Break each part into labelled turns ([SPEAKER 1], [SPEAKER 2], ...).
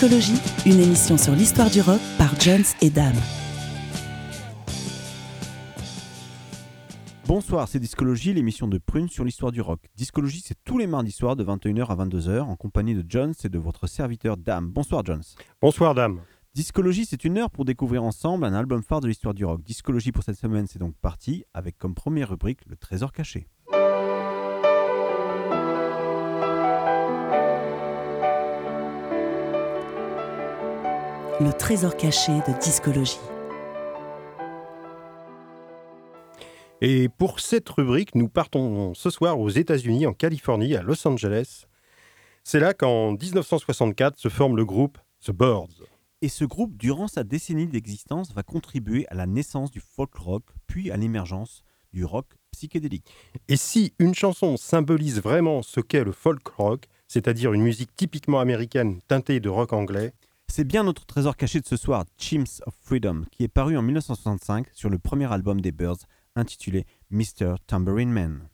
[SPEAKER 1] Discologie, une émission sur l'histoire du rock par Jones et Dame.
[SPEAKER 2] Bonsoir, c'est Discologie, l'émission de Prune sur l'histoire du rock. Discologie, c'est tous les mardis soirs de 21h à 22h en compagnie de Jones et de votre serviteur Dame. Bonsoir Jones.
[SPEAKER 3] Bonsoir Dame.
[SPEAKER 2] Discologie, c'est une heure pour découvrir ensemble un album phare de l'histoire du rock. Discologie pour cette semaine, c'est donc parti avec comme première rubrique le trésor caché.
[SPEAKER 1] Le trésor caché de discologie.
[SPEAKER 3] Et pour cette rubrique, nous partons ce soir aux États-Unis, en Californie, à Los Angeles. C'est là qu'en 1964 se forme le groupe The Birds.
[SPEAKER 2] Et ce groupe, durant sa décennie d'existence, va contribuer à la naissance du folk rock, puis à l'émergence du rock psychédélique.
[SPEAKER 3] Et si une chanson symbolise vraiment ce qu'est le folk rock, c'est-à-dire une musique typiquement américaine teintée de rock anglais,
[SPEAKER 2] c'est bien notre trésor caché de ce soir, Chimps of Freedom, qui est paru en 1965 sur le premier album des Birds, intitulé Mr. Tambourine Man.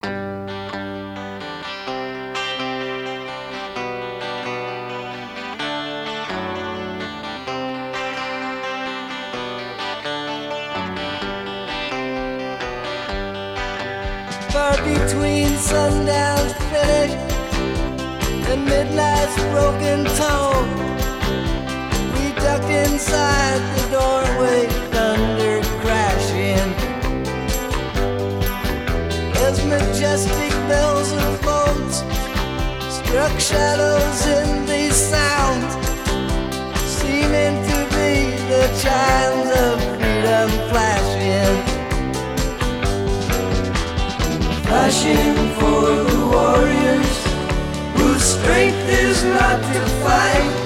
[SPEAKER 4] Inside the doorway, thunder crashing. As majestic bells of boats struck shadows in these sounds, seeming to be the chimes of freedom flashing. Flashing for the warriors whose strength is not to fight.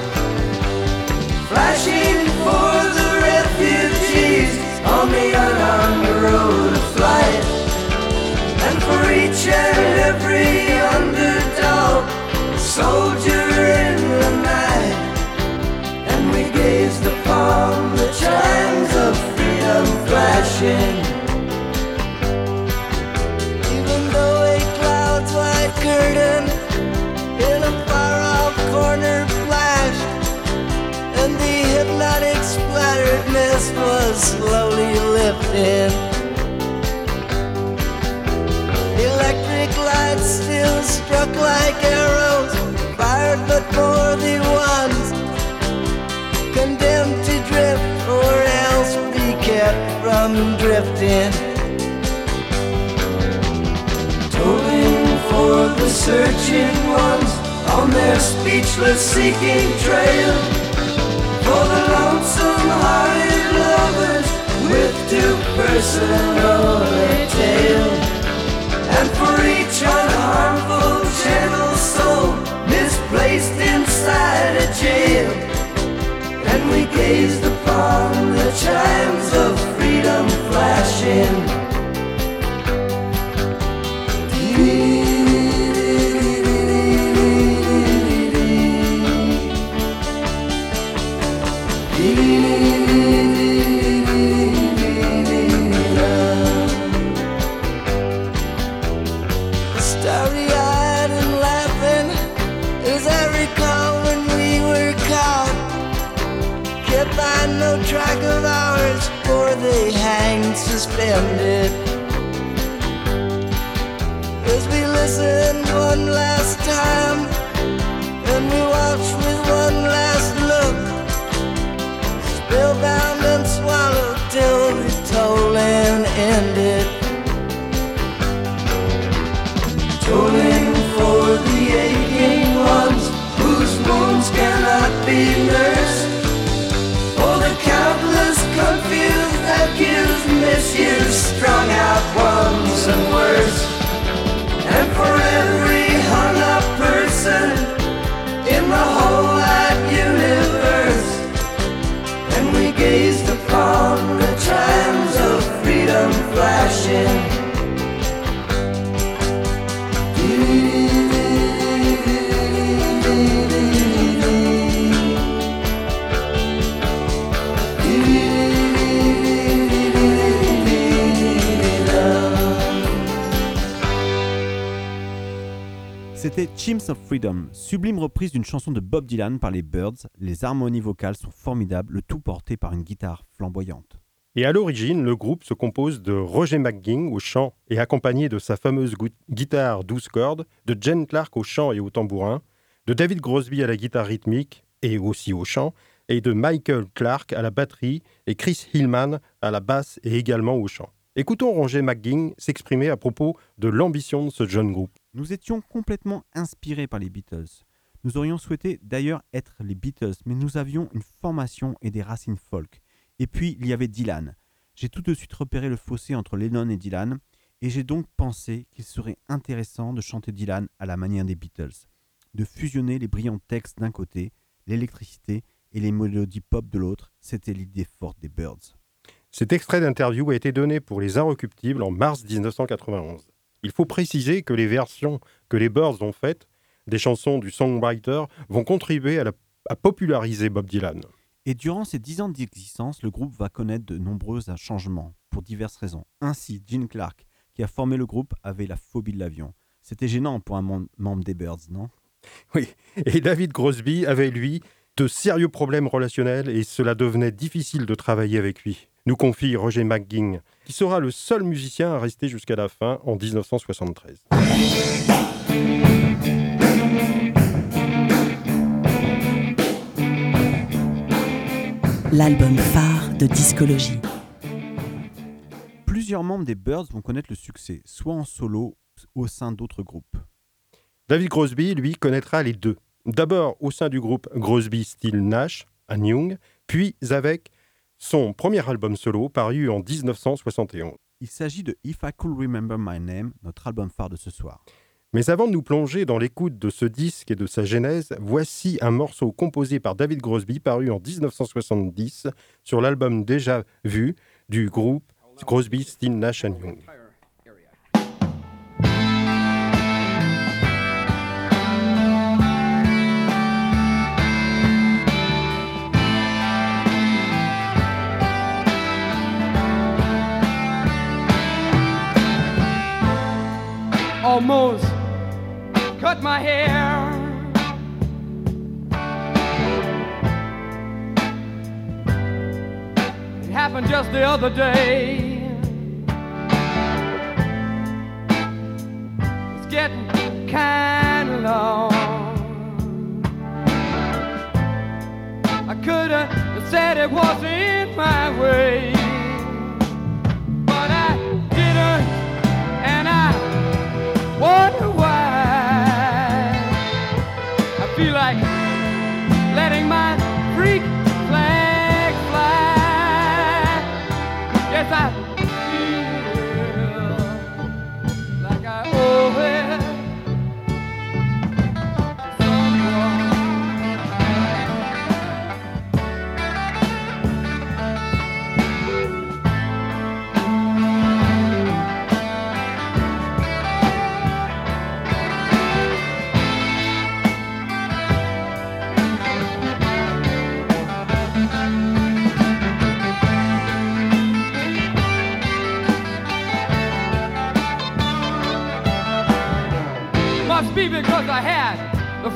[SPEAKER 4] Flashing for the refugees on the unarmed road of flight. And for each and every underdog, soldier in the night. And we gazed upon the chimes of freedom flashing. Even though a cloud's white curtain in a far off corner mist was slowly lifting. Electric lights still struck like arrows, fired but for the ones condemned to drift or else be kept from drifting. Tolling for the searching ones on their speechless seeking trail. For the lonesome hearted lovers with too personal a tale. And for each unharmful gentle soul suspended. As we listened one last time, and we watched with one last look, spellbound and swallowed till the tolling ended. Tolling for the aching ones whose wounds cannot be nursed. For the countless confused, misuse strung out ones and words. And for every hung up person in the whole wide universe. And we gazed upon the chimes of freedom flashing.
[SPEAKER 2] C'était Chimps of Freedom, sublime reprise d'une chanson de Bob Dylan par les Birds. Les harmonies vocales sont formidables, le tout porté par une guitare flamboyante.
[SPEAKER 3] Et à l'origine, le groupe se compose de Roger McGing au chant et accompagné de sa fameuse gui- guitare 12 cordes, de Jen Clark au chant et au tambourin, de David Crosby à la guitare rythmique et aussi au chant, et de Michael Clark à la batterie et Chris Hillman à la basse et également au chant. Écoutons Roger McGing s'exprimer à propos de l'ambition de ce jeune groupe.
[SPEAKER 2] Nous étions complètement inspirés par les Beatles. Nous aurions souhaité d'ailleurs être les Beatles, mais nous avions une formation et des racines folk. Et puis il y avait Dylan. J'ai tout de suite repéré le fossé entre Lennon et Dylan, et j'ai donc pensé qu'il serait intéressant de chanter Dylan à la manière des Beatles, de fusionner les brillants textes d'un côté, l'électricité et les mélodies pop de l'autre. C'était l'idée forte des Birds.
[SPEAKER 3] Cet extrait d'interview a été donné pour les Inrecuptibles en mars 1991. Il faut préciser que les versions que les Birds ont faites des chansons du songwriter vont contribuer à, la- à populariser Bob Dylan.
[SPEAKER 2] Et durant ces dix ans d'existence, le groupe va connaître de nombreux changements, pour diverses raisons. Ainsi, Gene Clark, qui a formé le groupe, avait la phobie de l'avion. C'était gênant pour un mem- membre des Birds, non?
[SPEAKER 3] Oui, et David Crosby avait, lui, de sérieux problèmes relationnels et cela devenait difficile de travailler avec lui, nous confie Roger McGing, qui sera le seul musicien à rester jusqu'à la fin en 1973.
[SPEAKER 1] L'album phare de discologie.
[SPEAKER 2] Plusieurs membres des Birds vont connaître le succès, soit en solo, au sein d'autres groupes.
[SPEAKER 3] David Crosby, lui, connaîtra les deux. D'abord au sein du groupe Crosby, Still Nash, à Young, puis avec son premier album solo paru en 1971.
[SPEAKER 2] Il s'agit de If I Could Remember My Name, notre album phare de ce soir.
[SPEAKER 3] Mais avant de nous plonger dans l'écoute de ce disque et de sa genèse, voici un morceau composé par David Crosby paru en 1970 sur l'album déjà vu du groupe Crosby, Still Nash Young.
[SPEAKER 5] Almost cut my hair. It happened just the other day. It's getting kind of long. I could have said it wasn't my way,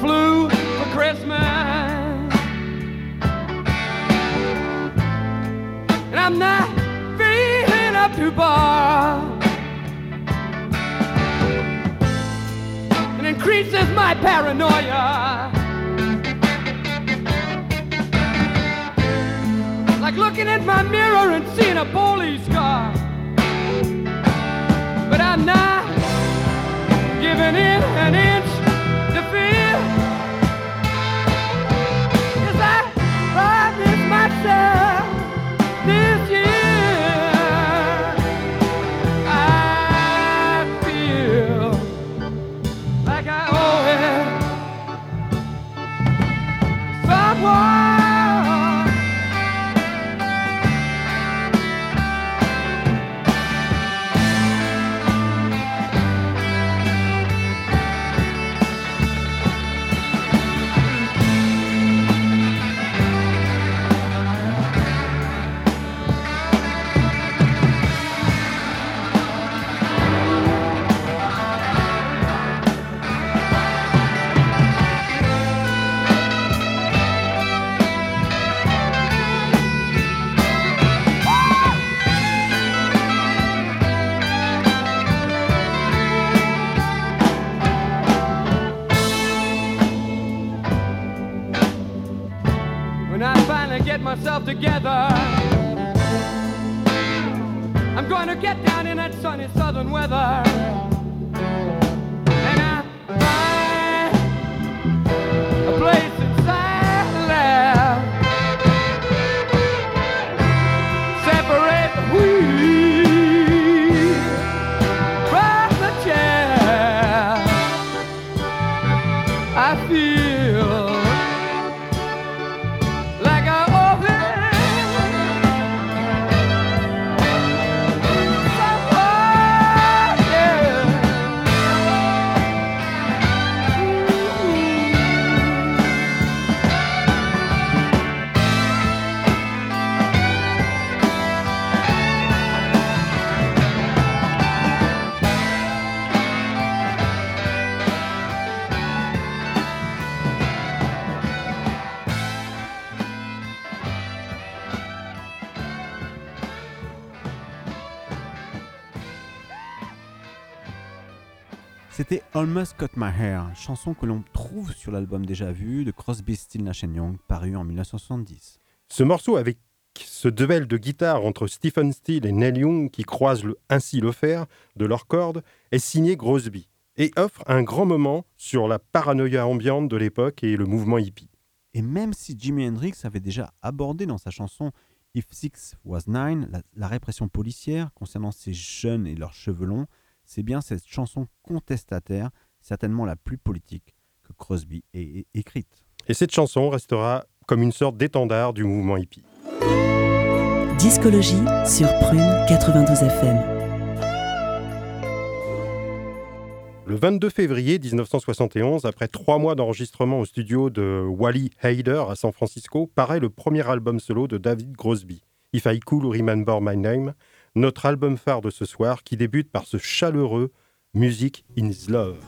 [SPEAKER 5] flu for Christmas. And I'm not feeling up to bar. It increases my paranoia. Like looking at my mirror and seeing a police car. But I'm not giving in an inch myself together. I'm going to get down in that sunny southern weather.
[SPEAKER 2] Almost Cut My Hair, chanson que l'on trouve sur l'album déjà vu de Crosby, Still Nash Young, paru en 1970.
[SPEAKER 3] Ce morceau avec ce duel de guitare entre Stephen Steele et Neil Young qui croisent le- ainsi le fer de leurs cordes est signé Crosby et offre un grand moment sur la paranoïa ambiante de l'époque et le mouvement hippie.
[SPEAKER 2] Et même si Jimi Hendrix avait déjà abordé dans sa chanson If Six Was Nine la, la répression policière concernant ces jeunes et leurs cheveux longs, c'est bien cette chanson contestataire, certainement la plus politique, que Crosby ait écrite.
[SPEAKER 3] Et cette chanson restera comme une sorte d'étendard du mouvement hippie.
[SPEAKER 1] Discologie sur Prune 92 FM.
[SPEAKER 3] Le 22 février 1971, après trois mois d'enregistrement au studio de Wally Heider à San Francisco, paraît le premier album solo de David Crosby, If I Could Remember My Name, notre album phare de ce soir qui débute par ce chaleureux Music in Love.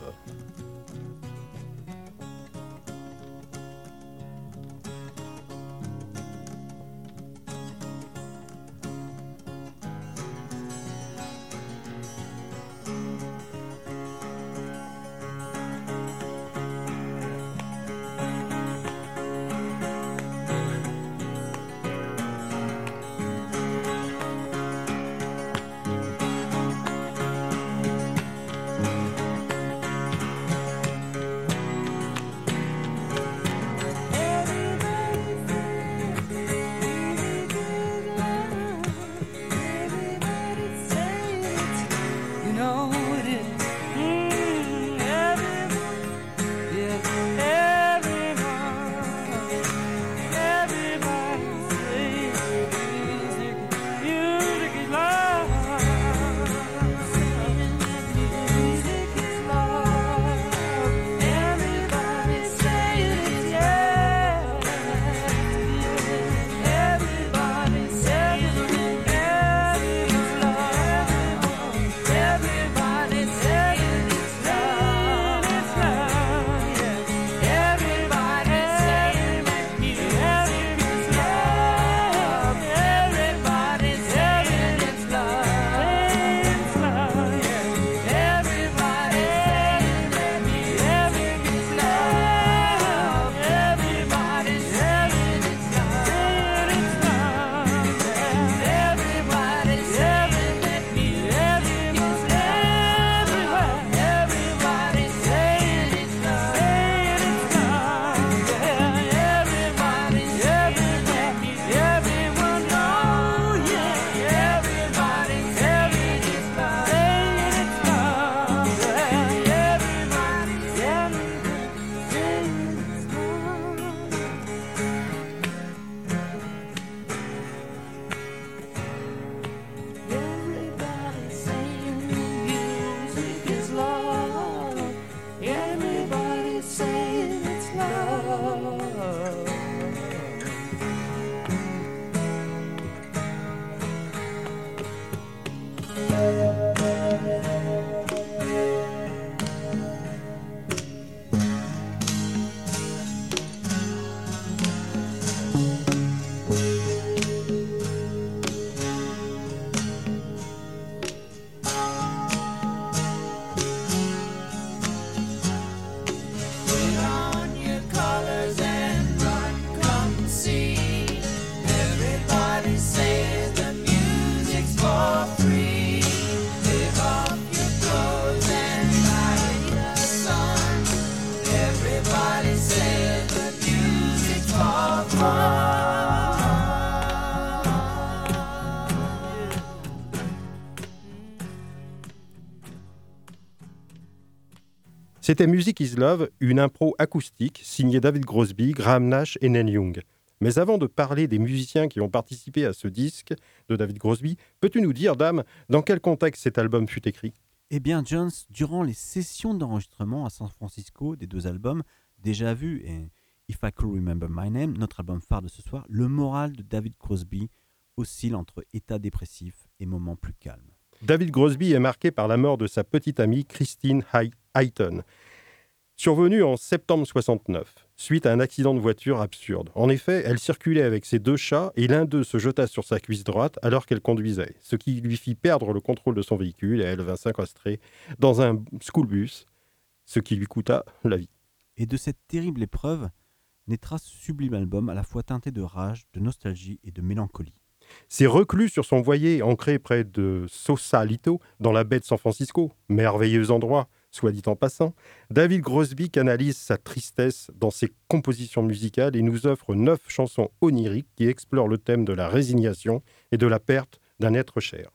[SPEAKER 3] C'était Music is Love, une impro acoustique signée David Crosby, Graham Nash et Neil Young. Mais avant de parler des musiciens qui ont participé à ce disque de David Crosby, peux-tu nous dire, dame, dans quel contexte cet album fut écrit?
[SPEAKER 2] Eh bien, Jones, durant les sessions d'enregistrement à San Francisco des deux albums, déjà vus et If I Could Remember My Name, notre album phare de ce soir, le moral de David Crosby oscille entre état dépressif et moments plus calmes.
[SPEAKER 3] David Crosby est marqué par la mort de sa petite amie Christine Hay- Hayton, survenue en septembre 69, suite à un accident de voiture absurde. En effet, elle circulait avec ses deux chats et l'un d'eux se jeta sur sa cuisse droite alors qu'elle conduisait, ce qui lui fit perdre le contrôle de son véhicule et elle vint s'incrustrer dans un schoolbus, ce qui lui coûta la vie.
[SPEAKER 2] Et de cette terrible épreuve naîtra ce sublime album à la fois teinté de rage, de nostalgie et de mélancolie.
[SPEAKER 3] C'est reclus sur son voilier ancré près de Sausalito, dans la baie de San Francisco, merveilleux endroit, soit dit en passant. David Crosby canalise sa tristesse dans ses compositions musicales et nous offre neuf chansons oniriques qui explorent le thème de la résignation et de la perte d'un être cher.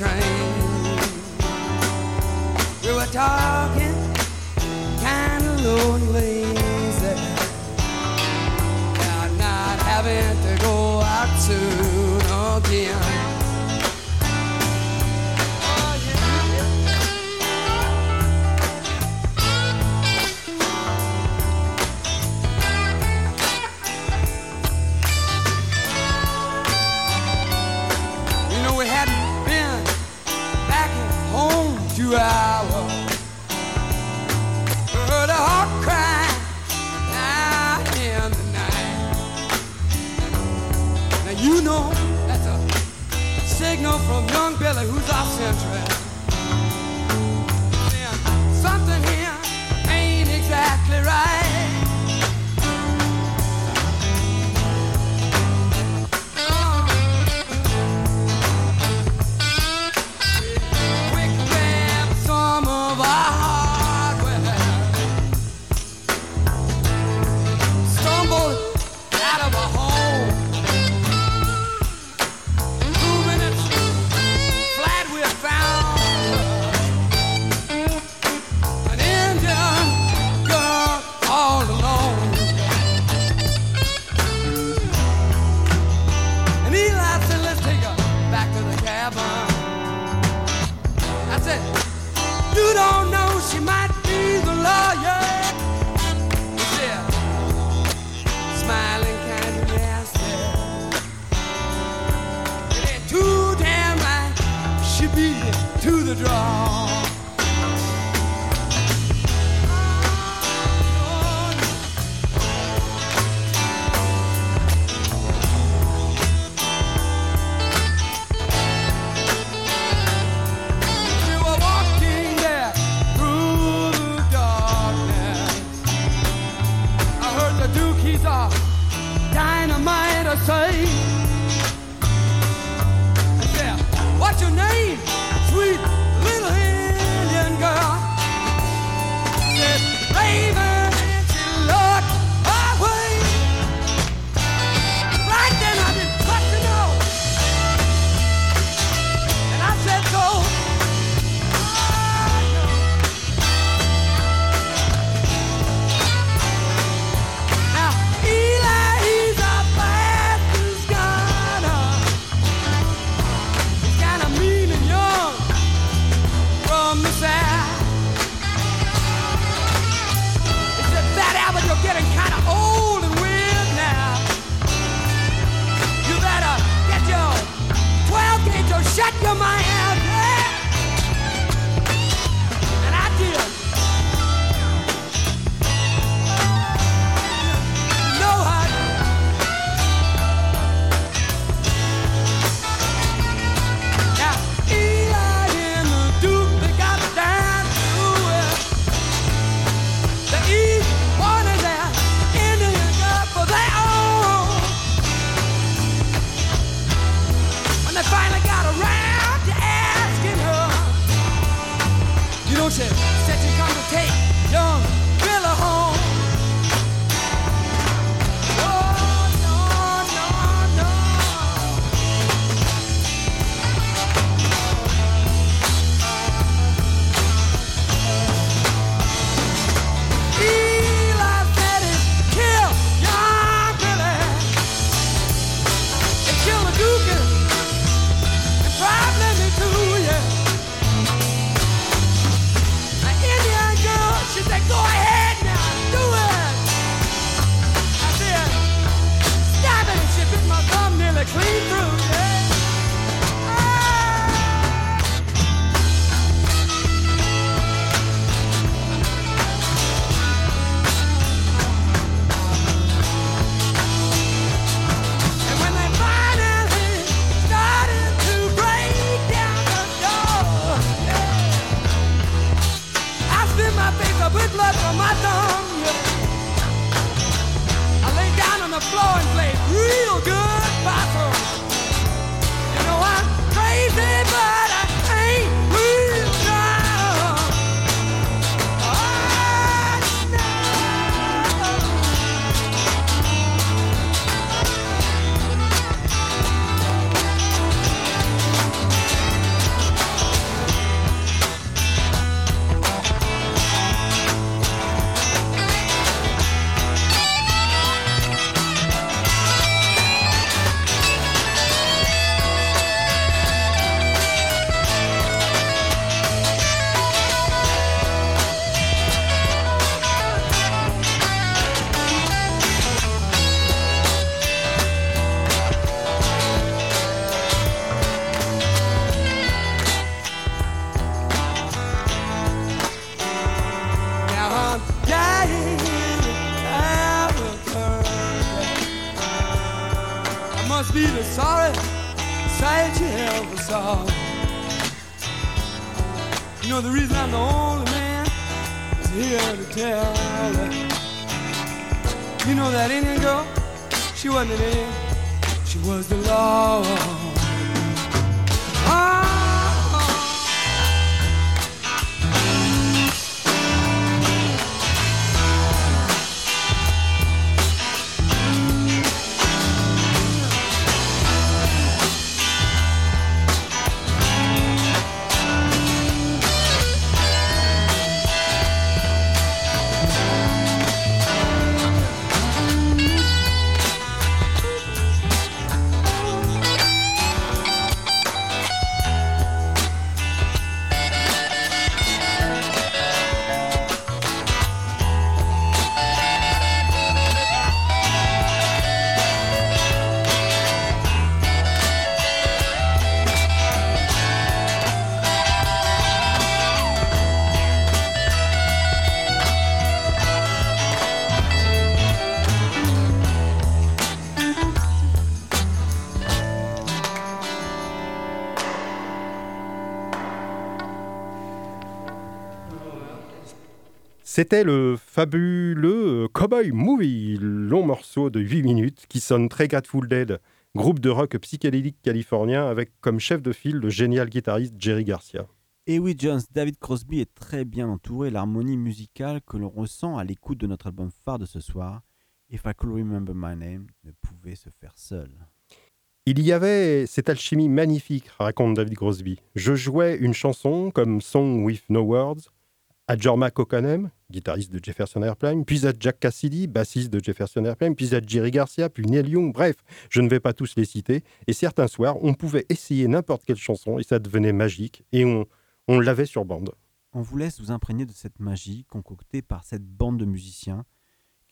[SPEAKER 5] Train. We were talking kind of say. You know the reason I'm the only man is here to tell it. You know that Indian girl, she wasn't an Indian, she was the law.
[SPEAKER 3] C'était le fabuleux euh, Cowboy Movie, long morceau de 8 minutes qui sonne très Grateful Dead, groupe de rock psychédélique californien avec comme chef de file le génial guitariste Jerry Garcia.
[SPEAKER 2] Et oui, Jones, David Crosby est très bien entouré. L'harmonie musicale que l'on ressent à l'écoute de notre album phare de ce soir, If I Could Remember My Name, ne pouvait se faire seul.
[SPEAKER 3] Il y avait cette alchimie magnifique, raconte David Crosby. Je jouais une chanson comme Song with No Words à Jorma Kokanem, guitariste de Jefferson Airplane, puis à Jack Cassidy, bassiste de Jefferson Airplane, puis à Jerry Garcia, puis Neil Young, bref, je ne vais pas tous les citer. Et certains soirs, on pouvait essayer n'importe quelle chanson et ça devenait magique et on, l'avait sur bande.
[SPEAKER 2] On vous laisse vous imprégner de cette magie concoctée par cette bande de musiciens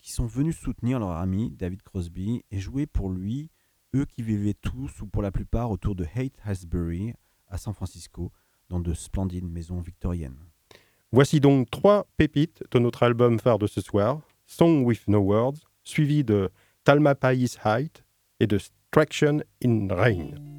[SPEAKER 2] qui sont venus soutenir leur ami David Crosby et jouer pour lui, eux qui vivaient tous ou pour la plupart autour de Haight Ashbury à San Francisco, dans de splendides maisons victoriennes.
[SPEAKER 3] Voici donc trois pépites de notre album phare de ce soir, Song with No Words, suivi de Talma Pais Height et de Traction in Rain.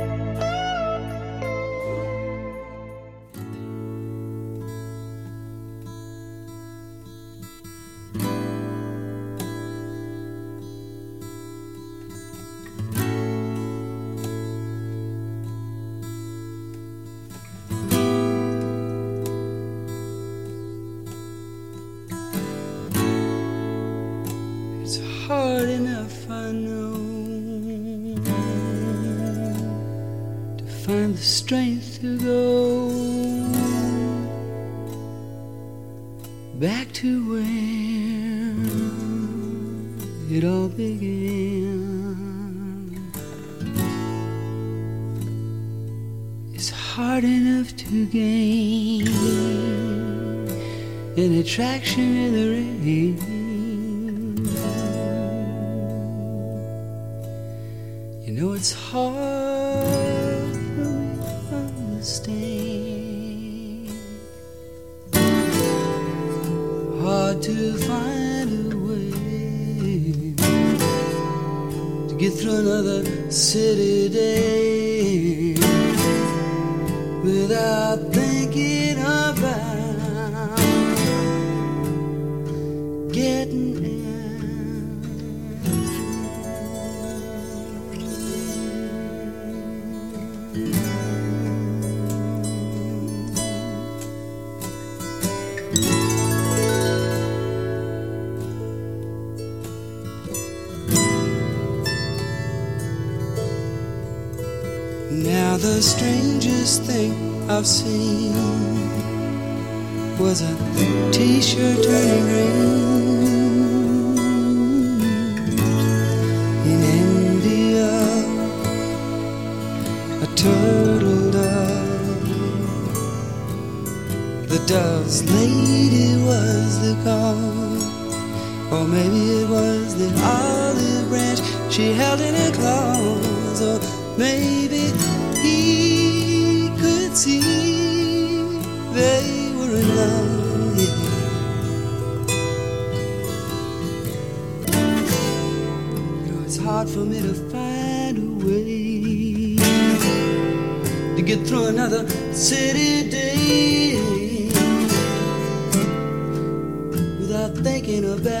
[SPEAKER 6] get through another city day without thinking
[SPEAKER 4] of strangest thing I've seen was a t-shirt turning green in India. A turtle dove. The dove's lady was the cause, or maybe it was the olive branch she held in her claws, or maybe for me to find a way to get through another city day without thinking about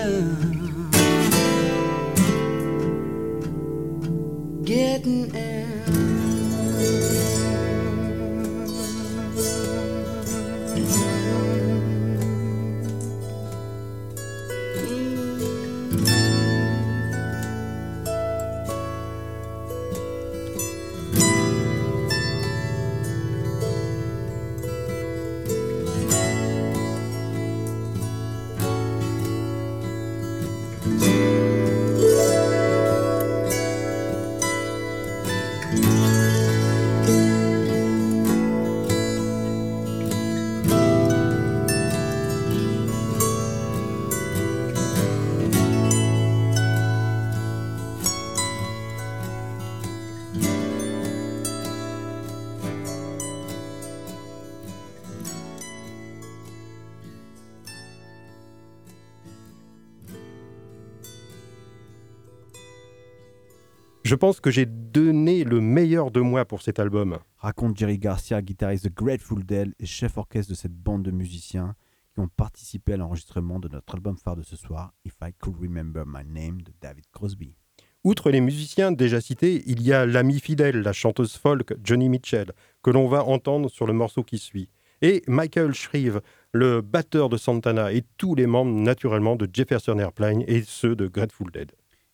[SPEAKER 5] Je pense que j'ai donné le meilleur de moi pour cet album.
[SPEAKER 2] Raconte Jerry Garcia, guitariste de Grateful Dead et chef orchestre de cette bande de musiciens qui ont participé à l'enregistrement de notre album phare de ce soir, If I Could Remember My Name de David Crosby.
[SPEAKER 5] Outre les musiciens déjà cités, il y a l'ami fidèle, la chanteuse folk Johnny Mitchell, que l'on va entendre sur le morceau qui suit. Et Michael Shreve, le batteur de Santana, et tous les membres naturellement de Jefferson Airplane et ceux de Grateful Dead.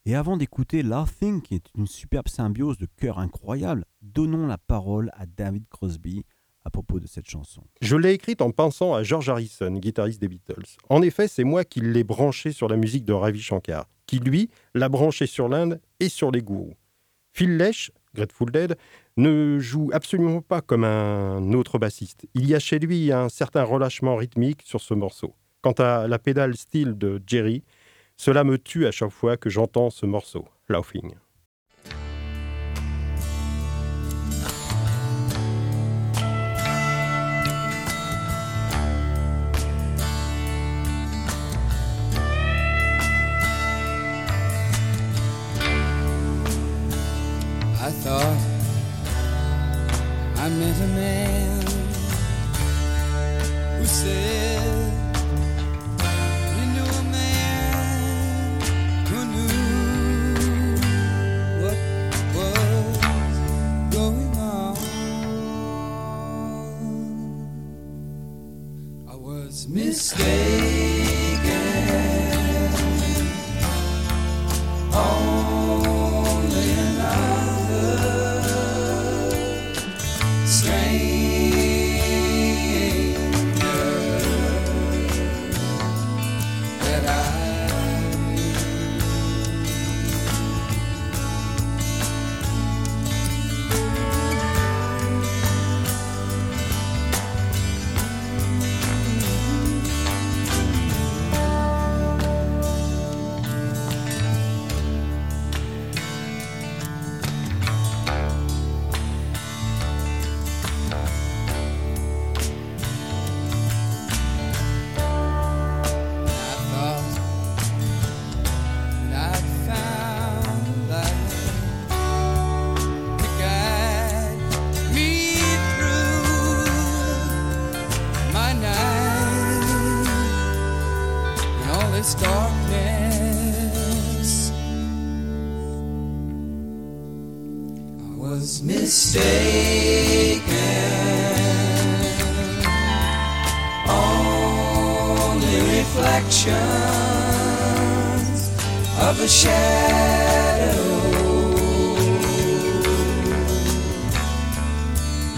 [SPEAKER 2] Et avant d'écouter Laughing, qui est une superbe symbiose de chœurs incroyable, donnons la parole à David Crosby à propos de cette chanson.
[SPEAKER 5] Je l'ai écrite en pensant à George Harrison, guitariste des Beatles. En effet, c'est moi qui l'ai branché sur la musique de Ravi Shankar, qui lui l'a branché sur l'Inde et sur les gourous. Phil Lesh, Grateful Dead, ne joue absolument pas comme un autre bassiste. Il y a chez lui un certain relâchement rythmique sur ce morceau. Quant à la pédale style de Jerry, cela me tue à chaque fois que j'entends ce morceau, Laughing.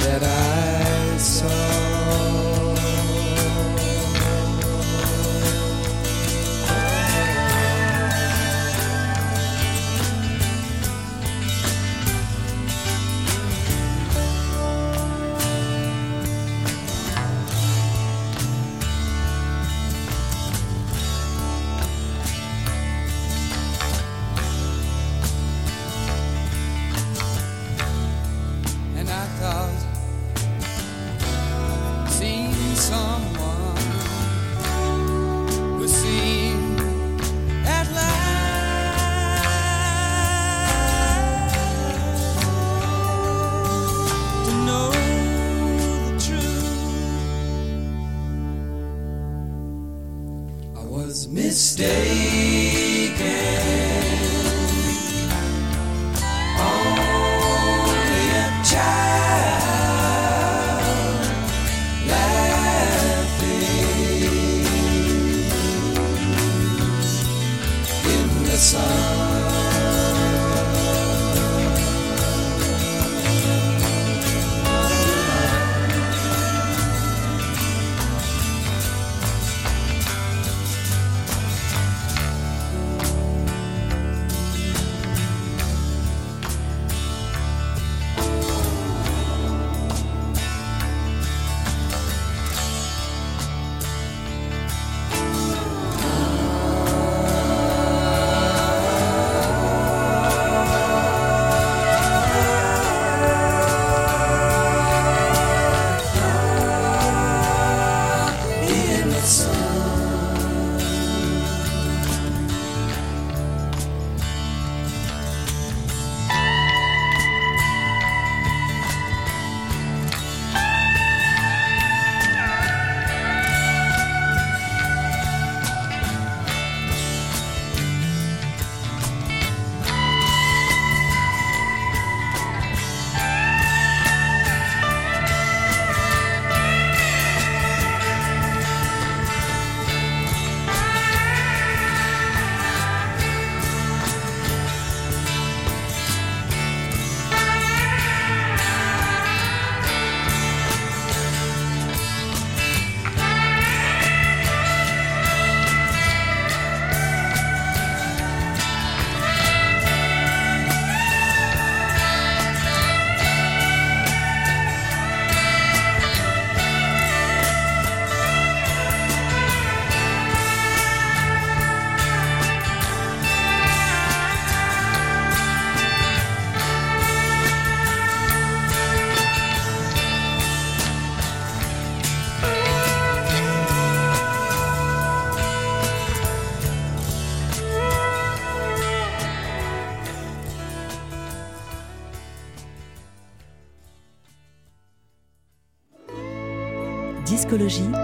[SPEAKER 4] that I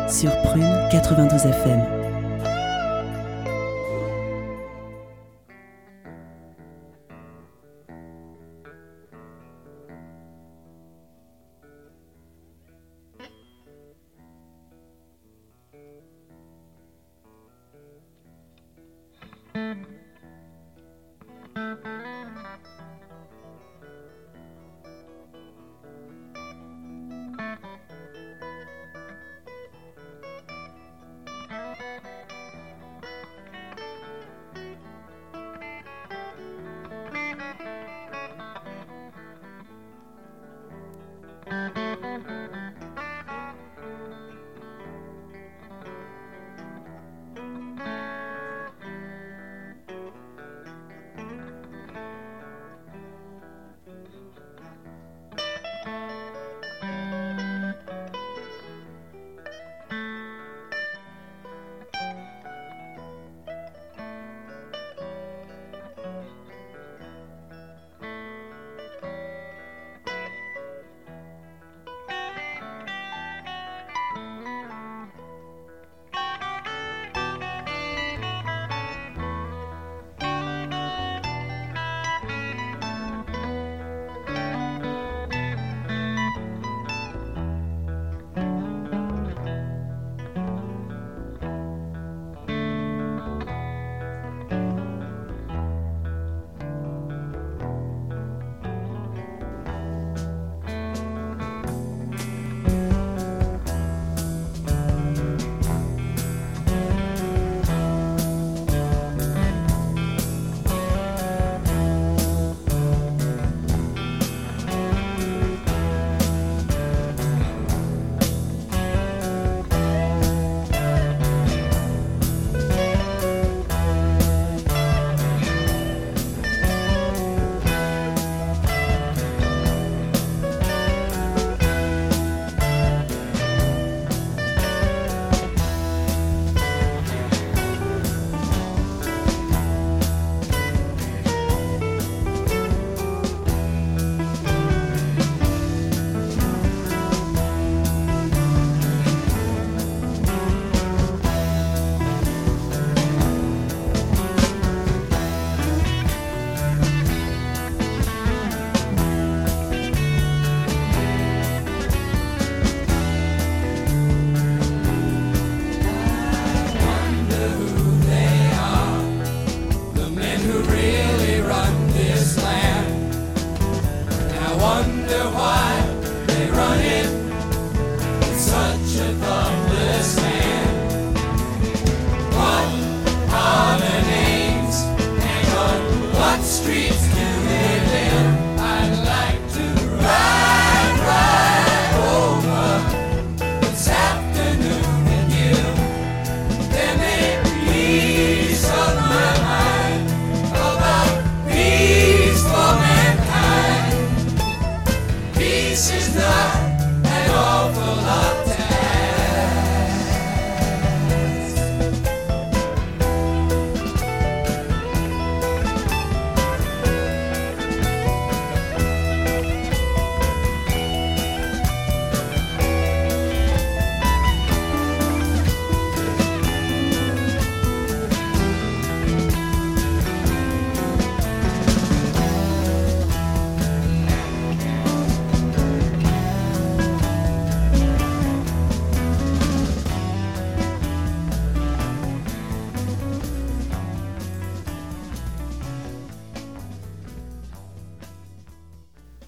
[SPEAKER 1] Sur Prune 92 FM.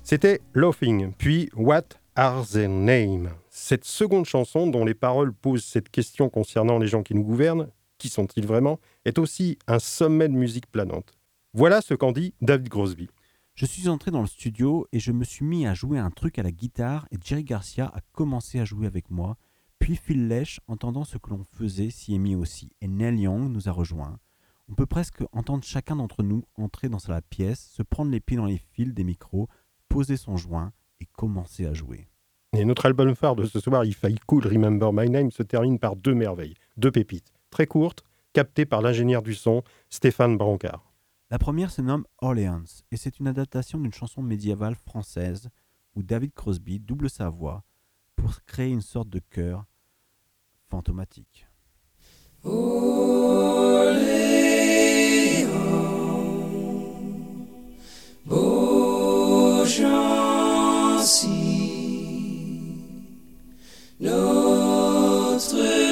[SPEAKER 3] C'était Laughing, puis What Are Their Names Cette seconde chanson, dont les paroles posent cette question concernant les gens qui nous gouvernent, qui sont-ils vraiment, est aussi un sommet de musique planante. Voilà ce qu'en dit David Crosby.
[SPEAKER 2] Je suis entré dans le studio et je me suis mis à jouer un truc à la guitare et Jerry Garcia a commencé à jouer avec moi. Puis Phil Lesh, entendant ce que l'on faisait, s'y est mis aussi. Et Neil Young nous a rejoints. On peut presque entendre chacun d'entre nous entrer dans la pièce, se prendre les pieds dans les fils des micros, poser son joint et commencer à jouer.
[SPEAKER 3] Et notre album phare de ce soir, If I Could Remember My Name, se termine par deux merveilles, deux pépites, très courtes, captées par l'ingénieur du son, Stéphane Brancard.
[SPEAKER 2] La première se nomme Orleans et c'est une adaptation d'une chanson médiévale française où David Crosby double sa voix pour créer une sorte de chœur fantomatique.
[SPEAKER 5] Notre-Dame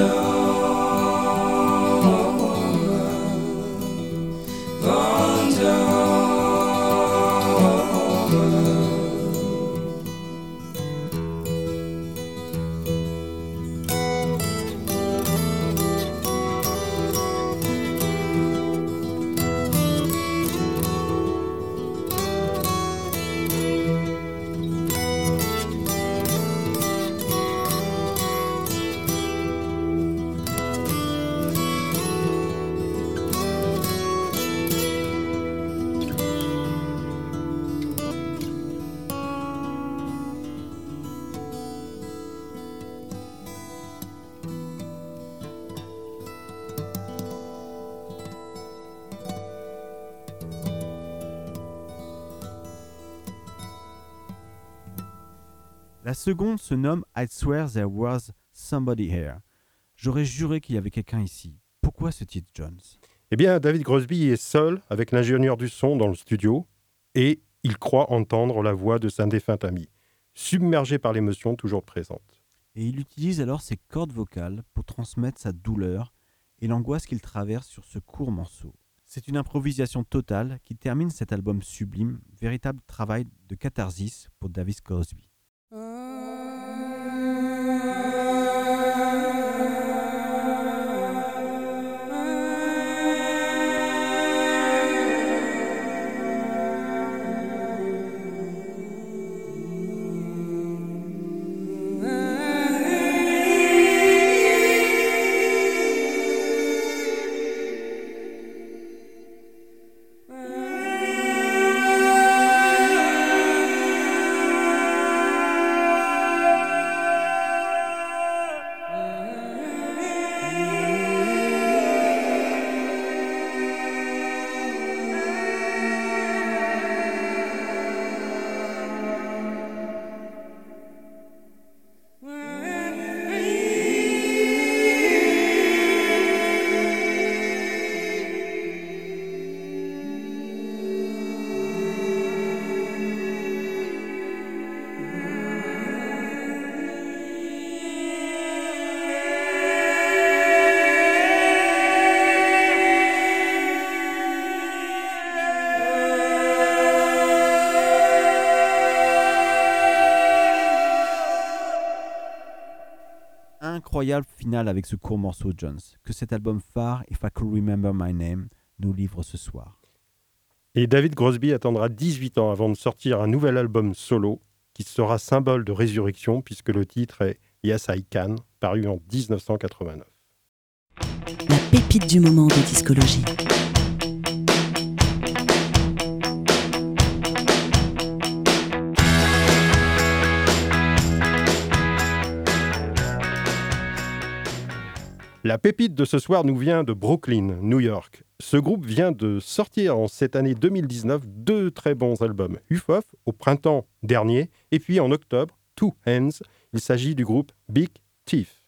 [SPEAKER 2] door. Seconde se nomme I swear there was somebody here. J'aurais juré qu'il y avait quelqu'un ici. Pourquoi ce titre, Jones?
[SPEAKER 3] Eh bien, David Crosby est seul avec l'ingénieur du son dans le studio et il croit entendre la voix de sa défunte amie, submergé par l'émotion toujours présente.
[SPEAKER 2] Et il utilise alors ses cordes vocales pour transmettre sa douleur et l'angoisse qu'il traverse sur ce court morceau. C'est une improvisation totale qui termine cet album sublime, véritable travail de catharsis pour David Crosby. Incroyable finale avec ce court morceau Jones, que cet album phare, If I Could Remember My Name, nous livre ce soir.
[SPEAKER 3] Et David Crosby attendra 18 ans avant de sortir un nouvel album solo qui sera symbole de résurrection puisque le titre est Yes I Can, paru en 1989.
[SPEAKER 1] La pépite du moment de discologie.
[SPEAKER 3] La pépite de ce soir nous vient de Brooklyn, New York. Ce groupe vient de sortir en cette année 2019 deux très bons albums. Ufof au printemps dernier et puis en octobre, Two Hands. Il s'agit du groupe Big Thief.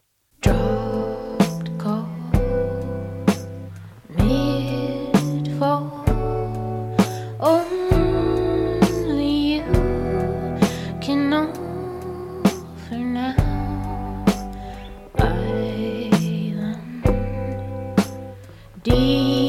[SPEAKER 7] D.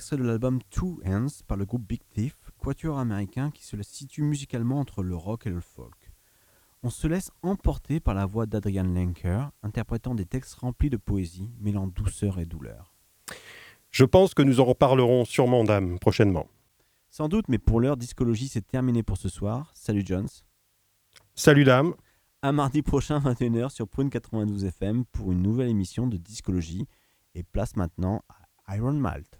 [SPEAKER 7] extrait de l'album Two Hands par le groupe Big Thief, quatuor américain qui se situe musicalement entre le rock et le folk. On se laisse emporter par la voix d'Adrian Lenker, interprétant des textes remplis de poésie, mêlant douceur et douleur.
[SPEAKER 3] Je pense que nous en reparlerons sûrement, dame, prochainement.
[SPEAKER 7] Sans doute, mais pour l'heure, Discologie, c'est terminé pour ce soir. Salut Jones.
[SPEAKER 3] Salut, dame.
[SPEAKER 7] À mardi prochain, 21h, sur Prune 92 FM, pour une nouvelle émission de Discologie. Et place maintenant à Iron Malt.